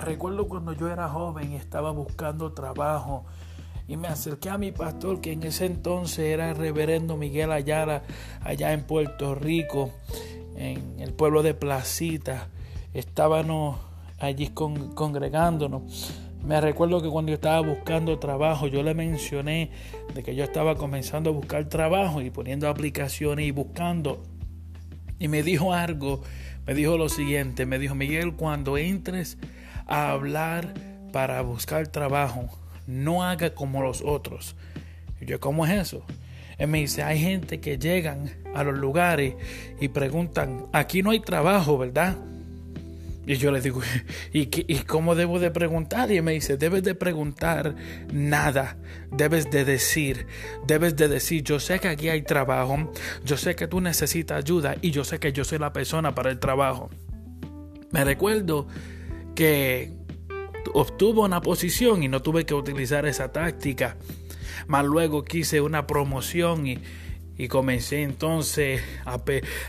Recuerdo cuando yo era joven y estaba buscando trabajo y me acerqué a mi pastor que en ese entonces era el reverendo Miguel Ayala allá en Puerto Rico, en el pueblo de Placita. Estábamos allí congregándonos. Me recuerdo que cuando yo estaba buscando trabajo, yo le mencioné de que yo estaba comenzando a buscar trabajo y poniendo aplicaciones y buscando. Y me dijo algo, me dijo lo siguiente, me dijo, Miguel, cuando entres a hablar para buscar trabajo, no haga como los otros. Y yo, ¿cómo es eso? Él me dice, hay gente que llegan a los lugares y preguntan, aquí no hay trabajo, ¿verdad? Y yo le digo, ¿y, ¿y cómo debo de preguntar? Y él me dice, debes de preguntar nada, debes de decir, debes de decir, yo sé que aquí hay trabajo, yo sé que tú necesitas ayuda y yo sé que yo soy la persona para el trabajo. Me recuerdo que obtuvo una posición y no tuve que utilizar esa táctica. Más luego quise una promoción y, y comencé entonces a,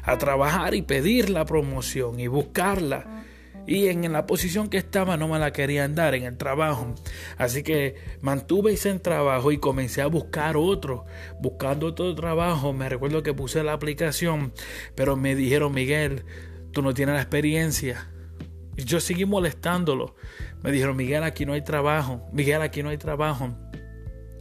a, trabajar y pedir la promoción y buscarla. Y en la posición que estaba no me la querían dar en el trabajo. Así que mantuve ese trabajo y comencé a buscar otro. Buscando otro trabajo, me recuerdo que puse la aplicación, pero me dijeron, Miguel, tú no tienes la experiencia. Yo seguí molestándolo. Me dijeron, Miguel, aquí no hay trabajo. Miguel, aquí no hay trabajo.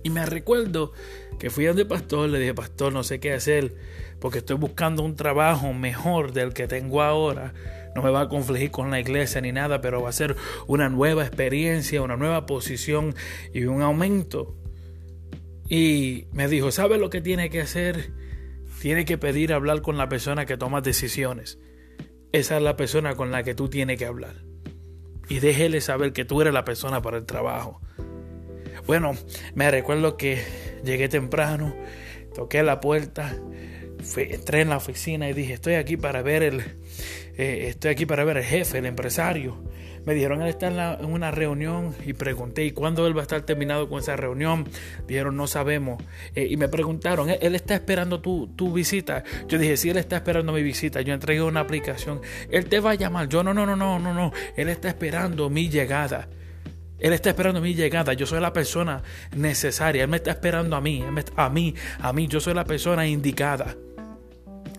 Y me recuerdo que fui donde pastor, le dije, pastor, no sé qué hacer, porque estoy buscando un trabajo mejor del que tengo ahora. No me va a confligir con la iglesia ni nada, pero va a ser una nueva experiencia, una nueva posición y un aumento. Y me dijo, ¿sabe lo que tiene que hacer? Tiene que pedir hablar con la persona que toma decisiones. Esa es la persona con la que tú tienes que hablar. Y déjele saber que tú eres la persona para el trabajo. Bueno, me recuerdo que llegué temprano, toqué la puerta, entré en la oficina y dije, estoy aquí para ver el, eh, estoy aquí para ver el jefe, el empresario. Me dijeron, él está en, una reunión y pregunté, ¿y cuándo él va a estar terminado con esa reunión? Dijeron, no sabemos. Eh, y me preguntaron, ¿él, está esperando tu, tu, visita? Yo dije, sí, él está esperando mi visita. Yo entregué una aplicación. Él te va a llamar. Yo, no, no, no, no, no, no. Él está esperando mi llegada. Él está esperando mi llegada. Yo soy la persona necesaria. Él me está esperando a mí. a mí, a mí. Yo soy la persona indicada.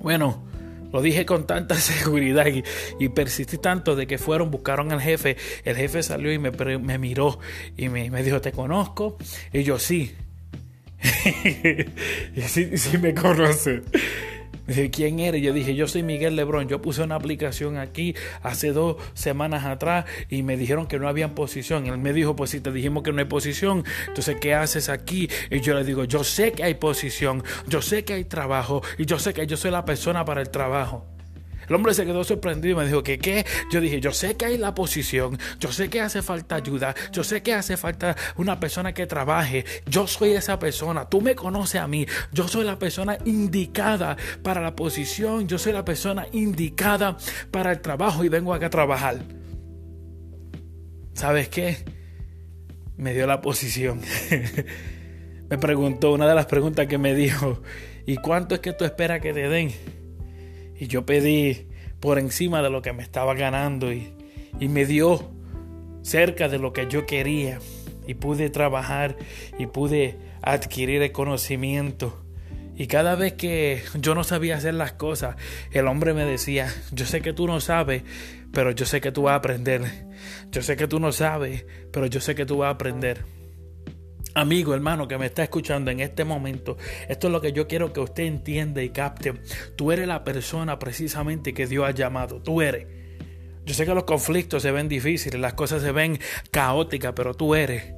Bueno, lo dije con tanta seguridad y, persistí tanto de que fueron, buscaron al jefe. El jefe salió y me, miró y me, dijo, ¿te conozco? Y yo sí. y sí, sí me conoce. Dije, ¿quién eres? Yo dije, yo soy Miguel Lebrón. Yo puse una aplicación aquí hace dos semanas atrás y me dijeron que no había posición. Él me dijo, pues si te dijimos que no hay posición, entonces ¿qué haces aquí? Y yo le digo, yo sé que hay posición, yo sé que hay trabajo y yo sé que yo soy la persona para el trabajo. El hombre se quedó sorprendido y me dijo que qué. Yo dije, yo sé que hay la posición, yo sé que hace falta ayuda, yo sé que hace falta una persona que trabaje. Yo soy esa persona, tú me conoces a mí, yo soy la persona indicada para la posición, yo soy la persona indicada para el trabajo y vengo acá a trabajar. ¿Sabes qué? Me dio la posición. me preguntó, una de las preguntas que me dijo, ¿y cuánto es que tú esperas que te den? Y yo pedí por encima de lo que me estaba ganando y, me dio cerca de lo que yo quería. Y pude trabajar y pude adquirir el conocimiento. Y cada vez que yo no sabía hacer las cosas, el hombre me decía, yo sé que tú no sabes, pero yo sé que tú vas a aprender. Yo sé que tú no sabes, pero yo sé que tú vas a aprender. Amigo, hermano, que me está escuchando en este momento, esto es lo que yo quiero que usted entienda y capte. Tú eres la persona precisamente que Dios ha llamado. Tú eres. Yo sé que los conflictos se ven difíciles, las cosas se ven caóticas, pero tú eres.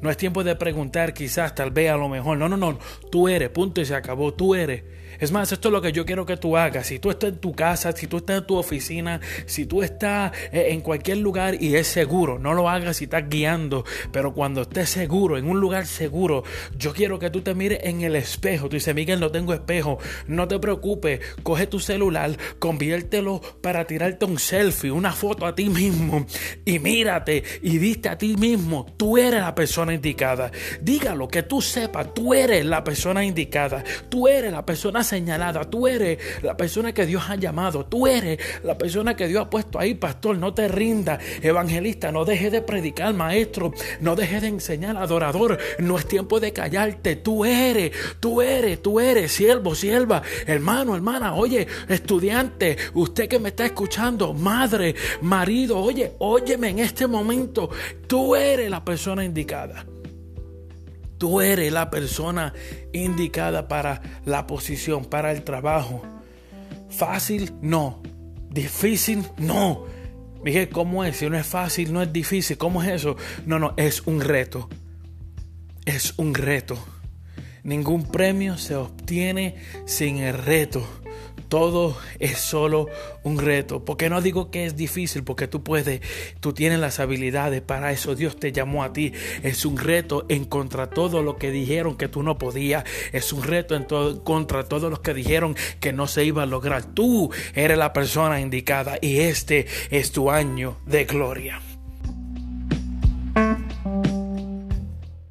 No es tiempo de preguntar quizás, tal vez, a lo mejor. No, no, no. Tú eres, punto y se acabó. Tú eres. Es más, esto es lo que yo quiero que tú hagas. Si tú estás en tu casa, si tú estás en tu oficina, si tú estás eh, en cualquier lugar y es seguro, no lo hagas si estás guiando, pero cuando estés seguro, en un lugar seguro, yo quiero que tú te mires en el espejo. Tú dices, Miguel, no tengo espejo. No te preocupes, coge tu celular, conviértelo para tirarte un selfie, una foto a ti mismo y mírate y diste a ti mismo. Tú eres la persona indicada. Dígalo, que tú sepas, tú eres la persona indicada. Tú eres la persona señalada, tú eres la persona que Dios ha llamado, tú eres la persona que Dios ha puesto ahí, pastor, no te rinda, evangelista, no dejes de predicar, maestro, no dejes de enseñar, adorador, no es tiempo de callarte, tú eres, tú eres, tú eres, siervo, sierva, hermano, hermana, oye, estudiante, usted que me está escuchando, madre, marido, oye, óyeme en este momento, tú eres la persona indicada. Tú eres la persona indicada para la posición, para el trabajo. Fácil, no. Difícil, no. Dije, ¿cómo es? Si no es fácil, no es difícil. ¿Cómo es eso? No, no, es un reto. Es un reto. Ningún premio se obtiene sin el reto todo es solo un reto. Porque no digo que es difícil, porque tú puedes, tú tienes las habilidades para eso. Dios te llamó a ti. Es un reto en contra todo lo que dijeron que tú no podías. Es un reto en contra todos los que dijeron que no se iba a lograr. Tú eres la persona indicada y este es tu año de gloria.